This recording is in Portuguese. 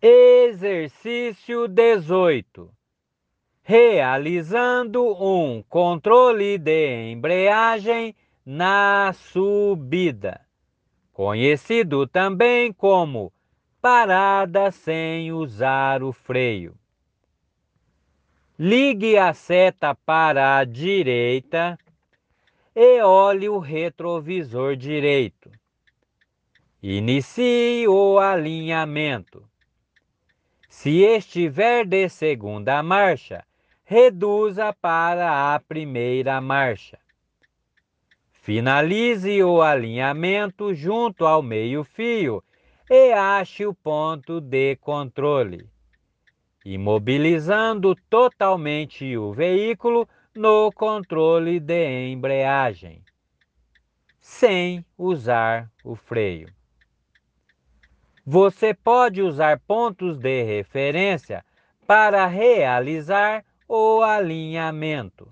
Exercício 18. Realizando um controle de embreagem na subida, conhecido também como parada sem usar o freio. Ligue a seta para a direita e olhe o retrovisor direito. Inicie o alinhamento. Se estiver de segunda marcha, reduza para a primeira marcha. Finalize o alinhamento junto ao meio-fio e ache o ponto de controle, imobilizando totalmente o veículo no controle de embreagem, sem usar o freio. Você pode usar pontos de referência para realizar o alinhamento.